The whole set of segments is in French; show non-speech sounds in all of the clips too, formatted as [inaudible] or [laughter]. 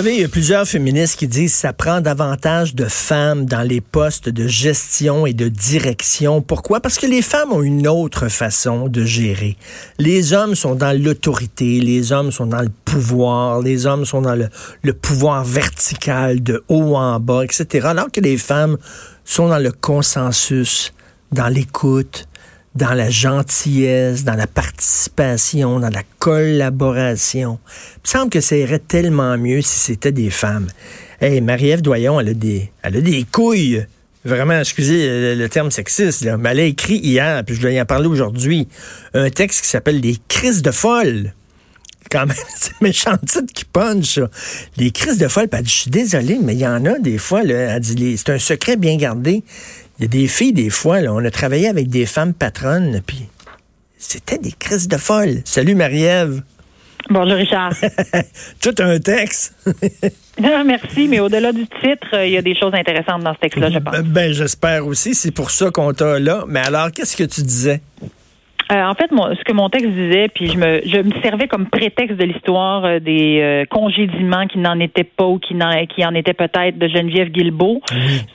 savez, il y a plusieurs féministes qui disent que ça prend davantage de femmes dans les postes de gestion et de direction. Pourquoi? Parce que les femmes ont une autre façon de gérer. Les hommes sont dans l'autorité, les hommes sont dans le pouvoir, les hommes sont dans le, le pouvoir vertical de haut en bas, etc. Alors que les femmes sont dans le consensus, dans l'écoute, dans la gentillesse, dans la participation, dans la collaboration. Il semble que ça irait tellement mieux si c'était des femmes. Hey, Marie-Ève Doyon, elle a des, elle a des couilles. Vraiment, excusez le, terme sexiste, mais elle a écrit hier, puis je dois y en parler aujourd'hui, un texte qui s'appelle Les crises de folle [laughs] quand même, [laughs] c'est méchant titre qui punch, ça. Les crises de folle, elle dit, je suis désolé, mais il y en a des fois, là, elle dit, c'est un secret bien gardé. Il y a des filles, des fois, là, on a travaillé avec des femmes patronnes, puis c'était des crises de folle. Salut Marie-Ève. Bonjour Richard. [laughs] Tout un texte. [laughs] Merci, mais au-delà du titre, il y a des choses intéressantes dans ce texte-là, je pense. Ben, j'espère aussi. C'est pour ça qu'on t'a là. Mais alors, qu'est-ce que tu disais? Euh, en fait, ce que mon texte disait, puis je me, je me servais comme prétexte de l'histoire euh, des euh, congédiements qui n'en étaient pas ou qui, n'en, qui en étaient peut-être de Geneviève Guilbeault,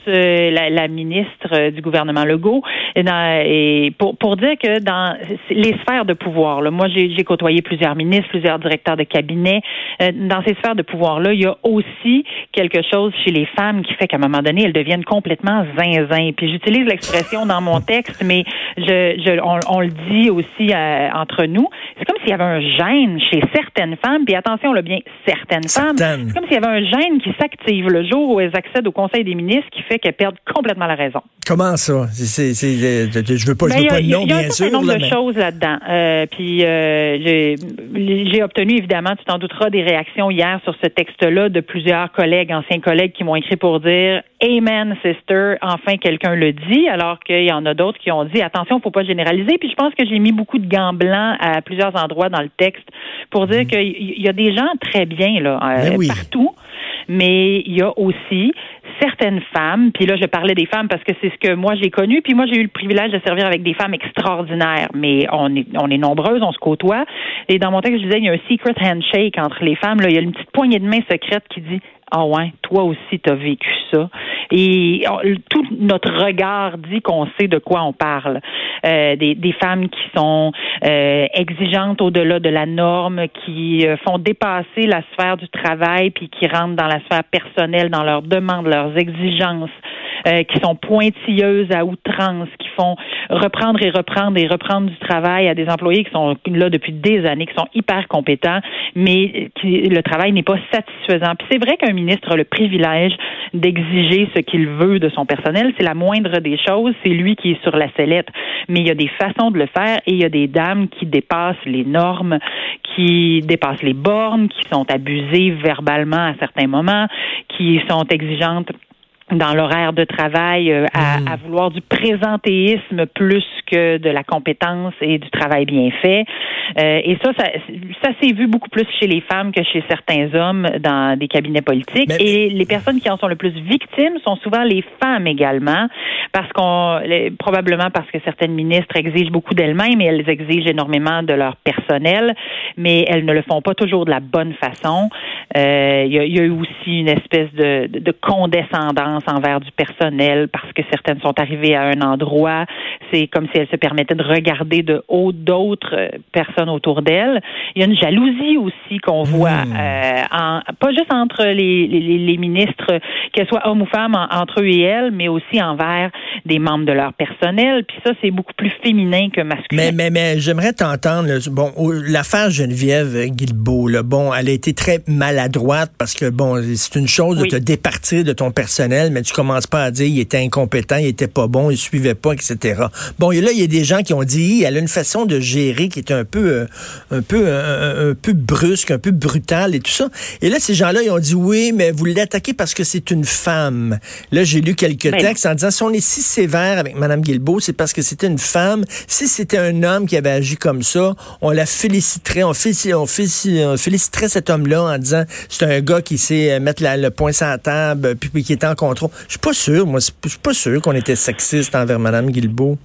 la, la, ministre du gouvernement Legault, et, dans, et pour, pour dire que dans les sphères de pouvoir, là, moi j'ai, j'ai côtoyé plusieurs ministres, plusieurs directeurs de cabinet, dans ces sphères de pouvoir-là, il y a aussi quelque chose chez les femmes qui fait qu'à un moment donné, elles deviennent complètement zinzin. Puis j'utilise l'expression dans mon texte, mais je, je on, on le dit aussi euh, entre nous. C'est comme s'il y avait un gène chez certaines femmes, puis attention, là, bien, certaines, femmes. C'est comme s'il y avait un gène qui s'active le jour où elles accèdent au Conseil des ministres qui fait qu'elles perdent complètement la raison. Comment ça? C'est, c'est, je veux pas, je veux pas de nom, bien sûr. Il y a un nombre de choses là-dedans. Euh, puis euh, j'ai, j'ai obtenu, évidemment, tu t'en douteras, des réactions hier sur ce texte-là de plusieurs collègues, anciens collègues, qui m'ont écrit pour dire Amen, sister, enfin quelqu'un le dit, alors qu'il y en a d'autres qui ont dit attention, faut pas généraliser. Puis je pense que j'ai mis beaucoup de gants blancs à plusieurs endroits dans le texte pour dire mhm. qu'il y a des gens très bien là euh, ben partout, mais il y a aussi certaines femmes, puis là je parlais des femmes parce que c'est ce que moi j'ai connu, puis moi j'ai eu le privilège de servir avec des femmes extraordinaires, mais on est on est nombreuses, on se côtoie, et dans mon texte je disais il y a un secret handshake entre les femmes, là, il y a une petite poignée de main secrète qui dit ah ouais, toi aussi tu as vécu ça. Et tout notre regard dit qu'on sait de quoi on parle. Euh, des, des, femmes qui sont euh, exigeantes au-delà de la norme, qui euh, font dépasser la sphère du travail, puis qui rentrent dans la sphère personnelle, dans leurs demandes, leurs exigences. Euh, qui sont pointilleuses à outrance, qui font reprendre et reprendre et reprendre du travail à des employés qui sont là depuis des années, qui sont hyper compétents, mais qui, le travail n'est pas satisfaisant. Puis c'est vrai qu'un ministre a le privilège d'exiger ce qu'il veut de son personnel. C'est la moindre des choses. C'est lui qui est sur la sellette. Mais il y a des façons de le faire et il y a des dames qui dépassent les normes, qui dépassent les bornes, qui sont abusées verbalement à certains moments, qui sont exigeantes dans l'horaire de travail euh, à, mm. à, vouloir du présentéisme plus que de la compétence et du travail bien fait. Euh, et ça, ça, ça s'est vu beaucoup plus chez les femmes que chez certains hommes dans des cabinets politiques. Et les personnes qui en sont le plus victimes sont souvent les femmes également, parce qu'on probablement parce que certaines ministres exigent beaucoup d'elles-mêmes et elles exigent énormément de leur personnel, mais elles ne le font pas toujours de la bonne façon. Euh, il y, a, y, a eu aussi une espèce de, de condescendance envers du personnel parce que certaines sont arrivées à un endroit. C'est comme si elles se permettaient de regarder de haut d'autres euh, personnes autour d'elles. Il y a une jalousie aussi qu'on voit, hmm. euh, en, pas juste entre les, les, les ministres, qu'elles soient hommes ou femmes, entre eux et elles, mais aussi envers des membres de leur personnel. Puis ça, c'est beaucoup plus féminin que masculin. Mais, mais, mais j'aimerais t'entendre. Bon, l'affaire Geneviève Guilbeault, là, bon, elle a été très maladroite parce que, bon, c'est une chose de te départir de ton personnel, mais tu commences pas à dire il était incompétent, il était pas bon, il suivait pas, etc. Bon, et là, il y a des gens qui ont dit elle a une façon de gérer qui est un peu, euh, un peu, un, peu brusque, un peu brutale et tout ça. Et là, ces gens-là, ils ont dit oui, mais vous l'attaquez parce que c'est une femme. Là, j'ai lu quelques ben textes en disant si on est si sévère avec Mme Guilbeault, c'est parce que c'était une femme. Si c'était un homme qui avait agi comme ça, on la féliciterait, on, féliciterait, cet homme-là en disant c'est un gars qui sait mettre le poing sur la table, puis, puis qui est en contrôle je suis pas sûr, moi, je suis pas sûr qu'on était sexiste envers Mme Guilbeault.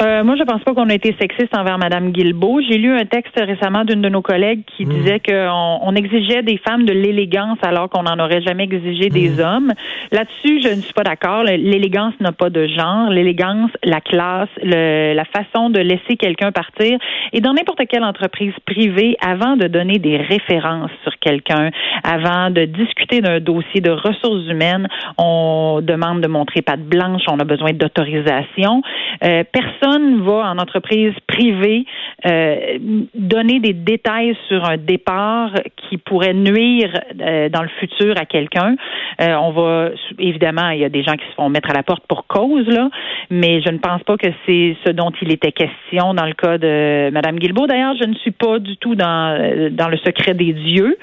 Euh, moi, je pense pas qu'on a été sexiste envers Madame Guilbeault. J'ai lu un texte récemment d'une de nos collègues qui Hmm. disait qu'on on exigeait des femmes de l'élégance alors qu'on n'en aurait jamais exigé des Hmm. hommes. Là-dessus, je ne suis pas d'accord. L'élégance n'a pas de genre. L'élégance, la classe, le- la façon de laisser quelqu'un partir. Et dans n'importe quelle entreprise privée, avant de donner des références sur quelqu'un, avant de discuter d'un dossier de ressources humaines, on demande de montrer patte blanche, on a besoin d'autorisation. Euh, personne va en entreprise privée euh, donner des détails sur un départ qui pourrait nuire euh, dans le futur à quelqu'un. Euh, on va évidemment, il y a des gens qui se font mettre à la porte pour cause là, mais je ne pense pas que c'est ce dont il était question dans le cas de Madame Guilbeault. D'ailleurs, je ne suis pas du tout dans euh, dans le secret des dieux,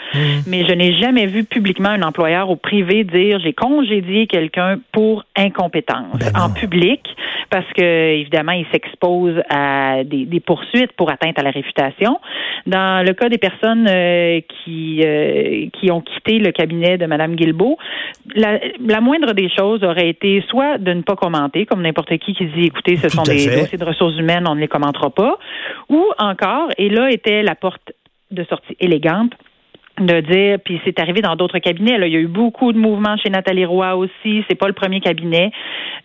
mais je n'ai jamais vu publiquement un employeur au privé dire j'ai congédié quelqu'un pour incompétence Ben en public parce que évidemment il s'expose à des, des poursuites pour atteinte à la réputation. Dans le cas des personnes euh, qui euh, qui ont quitté le cabinet de Madame Guilbeault, la, la moindre des choses aurait été soit de ne pas commenter, comme n'importe qui qui dit écoutez ce Tout sont des dossiers de ressources humaines, on ne les commentera pas, ou encore et là était la porte de sortie élégante de dire, puis c'est arrivé dans d'autres cabinets. Là. Il y a eu beaucoup de mouvements chez Nathalie Roy aussi. C'est pas le premier cabinet.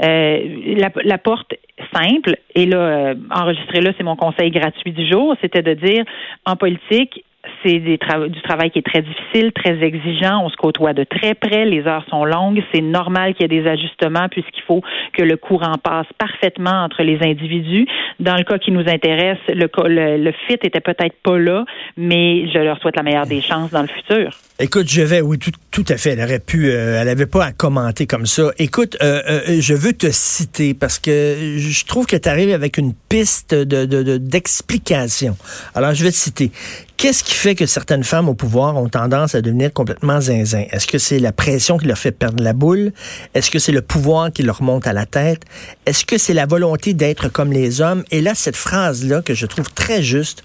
Euh, la, la porte simple, et là, euh, enregistré là, c'est mon conseil gratuit du jour, c'était de dire, en politique, c'est du travail qui est très difficile, très exigeant. On se côtoie de très près. Les heures sont longues. C'est normal qu'il y ait des ajustements puisqu'il faut que le courant passe parfaitement entre les individus. Dans le cas qui nous intéresse, le, le, fit était peut-être pas là, mais je leur souhaite la meilleure des chances dans le futur. Écoute, je vais, oui, tout, à fait. Elle aurait pu, euh, elle avait pas à commenter comme ça. Écoute, euh, euh, je veux te citer parce que je trouve que tu arrives avec une piste de, de, d'explication. Alors, je vais te citer. Qu'est-ce qui fait que certaines femmes au pouvoir ont tendance à devenir complètement zinzin? Est-ce que c'est la pression qui leur fait perdre la boule? Est-ce que c'est le pouvoir qui leur monte à la tête? Est-ce que c'est la volonté d'être comme les hommes? Et là, cette phrase-là que je trouve très juste,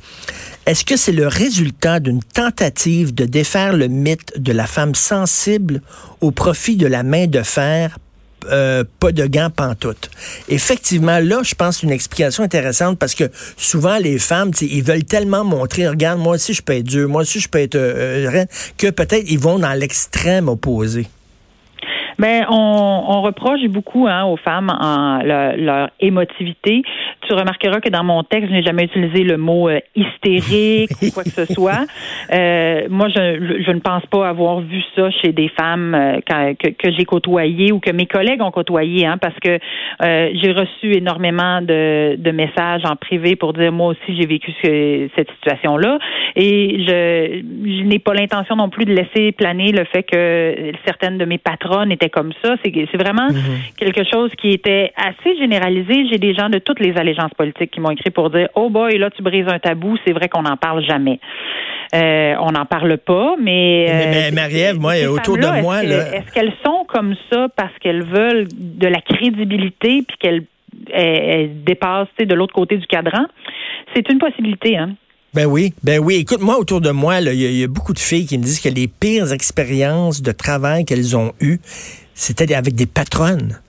est-ce que c'est le résultat d'une tentative de défaire le mythe de la femme sensible au profit de la main de fer euh, pas de gants pantoute. Effectivement, là, je pense une explication intéressante parce que souvent, les femmes, ils veulent tellement montrer, regarde, moi aussi, je peux être dur, moi aussi, je peux être euh, euh, que peut-être ils vont dans l'extrême opposé. Ben, on, on reproche beaucoup hein, aux femmes en leur, leur émotivité. Tu remarqueras que dans mon texte, je n'ai jamais utilisé le mot euh, hystérique ou quoi que ce soit. [laughs] Euh, moi, je, je ne pense pas avoir vu ça chez des femmes euh, quand- que, que j'ai côtoyées ou que mes collègues ont côtoyées, hein, parce que euh, j'ai reçu énormément de, de messages en privé pour dire moi aussi j'ai vécu ce- cette situation-là et je, je n'ai pas l'intention non plus de laisser planer le fait que certaines de mes patronnes étaient comme ça. C'est vraiment quelque chose qui était assez généralisé. J'ai des gens de toutes les allégeances politiques qui m'ont écrit pour dire oh boy là tu brises un tabou. C'est vrai qu'on n'en parle jamais. Euh, on n'en parle pas, mais, Mais- euh, mais Marie-Ève, moi, autour de femmes-là, moi, est-ce là- que- est-ce qu'elles sont comme ça parce qu'elles veulent de la crédibilité puis qu'elles elles- elles dépassent de l'autre côté du cadran? C'est une possibilité, hein? Ben oui, ben oui. Écoute, moi, autour de moi, il y a beaucoup de filles qui me disent que les pires expériences de travail qu'elles ont eues, c'était avec des patronnes.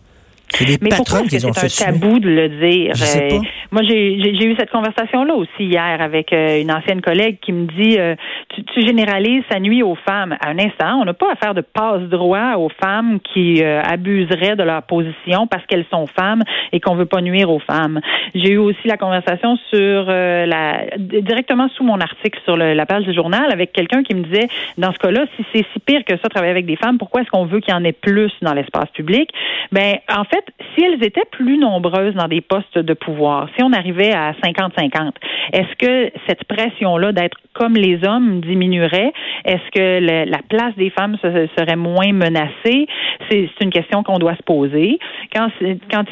C'est des Mais pourquoi est-ce que c'est un tabou de le dire? Je sais Euh, pas. moi, j'ai eu cette conversation-là aussi hier avec euh, une ancienne collègue qui me dit euh, tu, tu généralises, ça nuit aux femmes. À un instant, on n'a pas à faire de passe-droit aux femmes qui abuseraient de leur position parce qu'elles sont femmes et qu'on veut pas nuire aux femmes. J'ai eu aussi la conversation sur la directement sous mon article sur le- la page du journal avec quelqu'un qui me disait dans ce cas-là, si c'est si pire que ça travailler avec des femmes, pourquoi est-ce qu'on veut qu'il y en ait plus dans l'espace public? Ben en fait, si elles étaient plus nombreuses dans des postes de pouvoir, si on arrivait à 50-50, est-ce que cette pression-là d'être comme les hommes diminuerait? Est-ce que le- la place des femmes se- serait moins menacée? C'est une question qu'on doit se poser. Quand,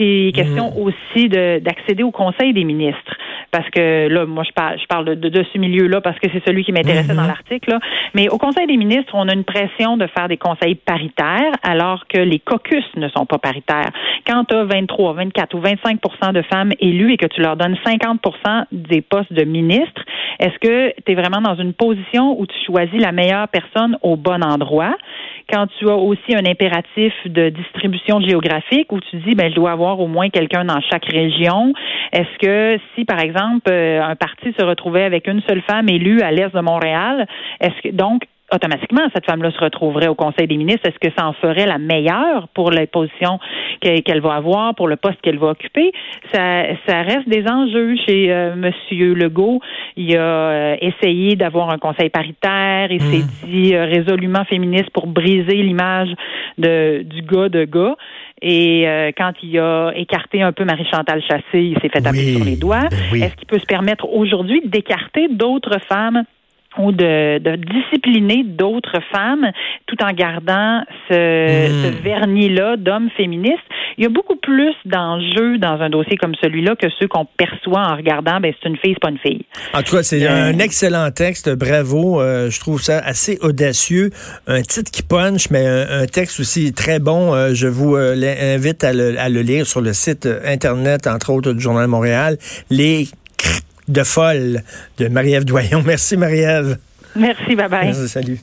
il est question aussi de- d'accéder au Conseil des ministres, parce que là, moi, je parle, je parle de, ce milieu-là parce que c'est celui qui m'intéressait dans l'article, là. mais au Conseil des ministres, on a une pression de faire des conseils paritaires alors que les caucus ne sont pas paritaires. Quand tu as 23, 24 ou 25% de femmes élues et que tu leur donnes 50% des postes de ministres, est-ce que tu es vraiment dans une position où tu choisis la meilleure personne au bon endroit? Quand tu as aussi un impératif de distribution géographique où tu dis, ben, je dois avoir au moins quelqu'un dans chaque région. Est-ce que si, par exemple, euh, un parti se retrouvait avec une seule femme élue à l'est de Montréal, est-ce que donc automatiquement, cette femme-là se retrouverait au Conseil des ministres. Est-ce que ça en ferait la meilleure pour les positions qu'elle va avoir, pour le poste qu'elle va occuper? Ça, ça reste des enjeux chez euh, Monsieur Legault. Il a euh, essayé d'avoir un conseil paritaire. Il s'est mmh. dit euh, résolument féministe pour briser l'image de, du gars de gars. Et quand il a écarté un peu Marie-Chantal Chassé, il s'est fait taper sur les doigts. Ben Est-ce qu'il peut se permettre aujourd'hui d'écarter d'autres femmes ou de, de discipliner d'autres femmes tout en gardant ce, hmm. ce vernis-là d'hommes féministes. Il y a beaucoup plus d'enjeux dans un dossier comme celui-là que ceux qu'on perçoit en regardant, ben c'est une fille, c'est pas une fille. En tout cas, c'est euh, un excellent texte, bravo. Euh, je trouve ça assez audacieux. Un titre qui punch, mais un, texte aussi très bon. Euh, je vous invite à le, à le, lire sur le site Internet, entre autres, du Journal de Montréal. Les de folle de Marie-Ève Doyon. [laughs] Merci, Marie-Ève. Merci, bye bye. salut.